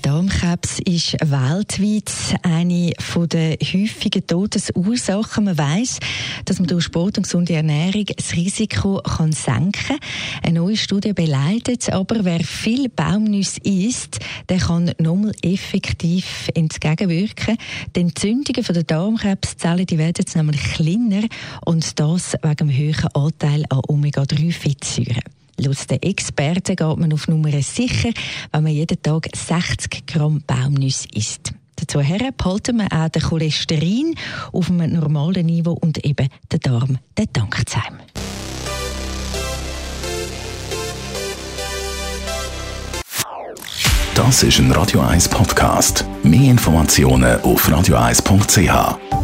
Darmkrebs ist weltweit eine der häufigen Todesursachen. Man weiß, dass man durch Sport und gesunde Ernährung das Risiko kann senken kann. Eine neue Studie beleidigt aber, wer viel Baumnüsse isst, der kann nochmal effektiv entgegenwirken. Die Entzündungen der Darmkrebszellen die werden jetzt nämlich kleiner und das wegen dem höheren Anteil an Omega-3-Fettsäuren. Laut den Experten geht man auf Nummer sicher, wenn man jeden Tag 60 Gramm Baumnüsse isst. Dazu behalten wir auch den Cholesterin auf einem normalen Niveau und eben den Darm, den dankt einem. Das ist ein Radio 1 Podcast. Mehr Informationen auf radio1.ch.